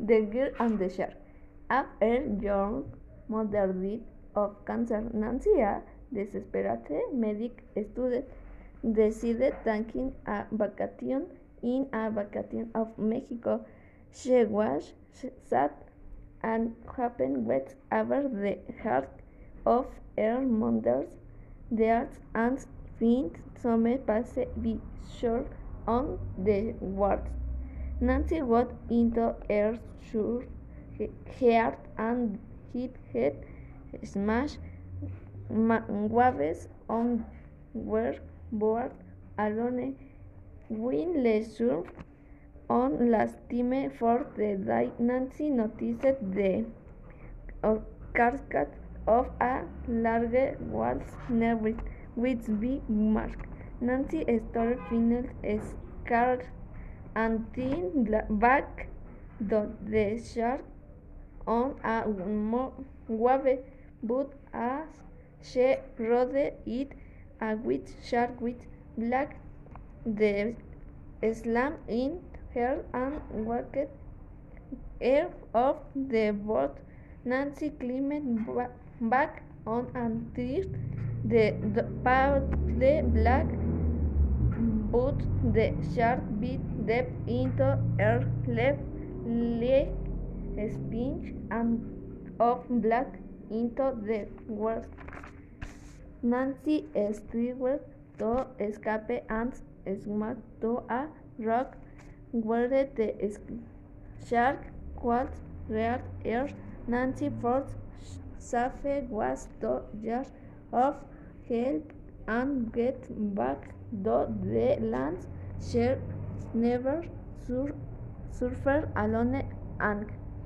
the Girl and the Shark. After young mother died of cancer, Nancy, a desperate medic student, decided taking a vacation in a vacation of Mexico. She was sad and happened with over the heart of her mother's death and find some pace be sure on the words. Nancy got into her sure heart and hit head smash waves on were board alone when leisure on last time for the day Nancy noticed the cascade of a large waltz near with big mark. Nancy started feeling scared then back the shark on a wave, but as she rode it, a white shark with black the slam in her and walked her off the boat. Nancy climbed back on and tried the paddle black, but the shark bit deep into her left leg, spinning and off black into the water. Nancy struggled to escape and smacked to a rock where the shark was reared her. Nancy first safe was to get off help and get back to the land. She never sur surfed alone and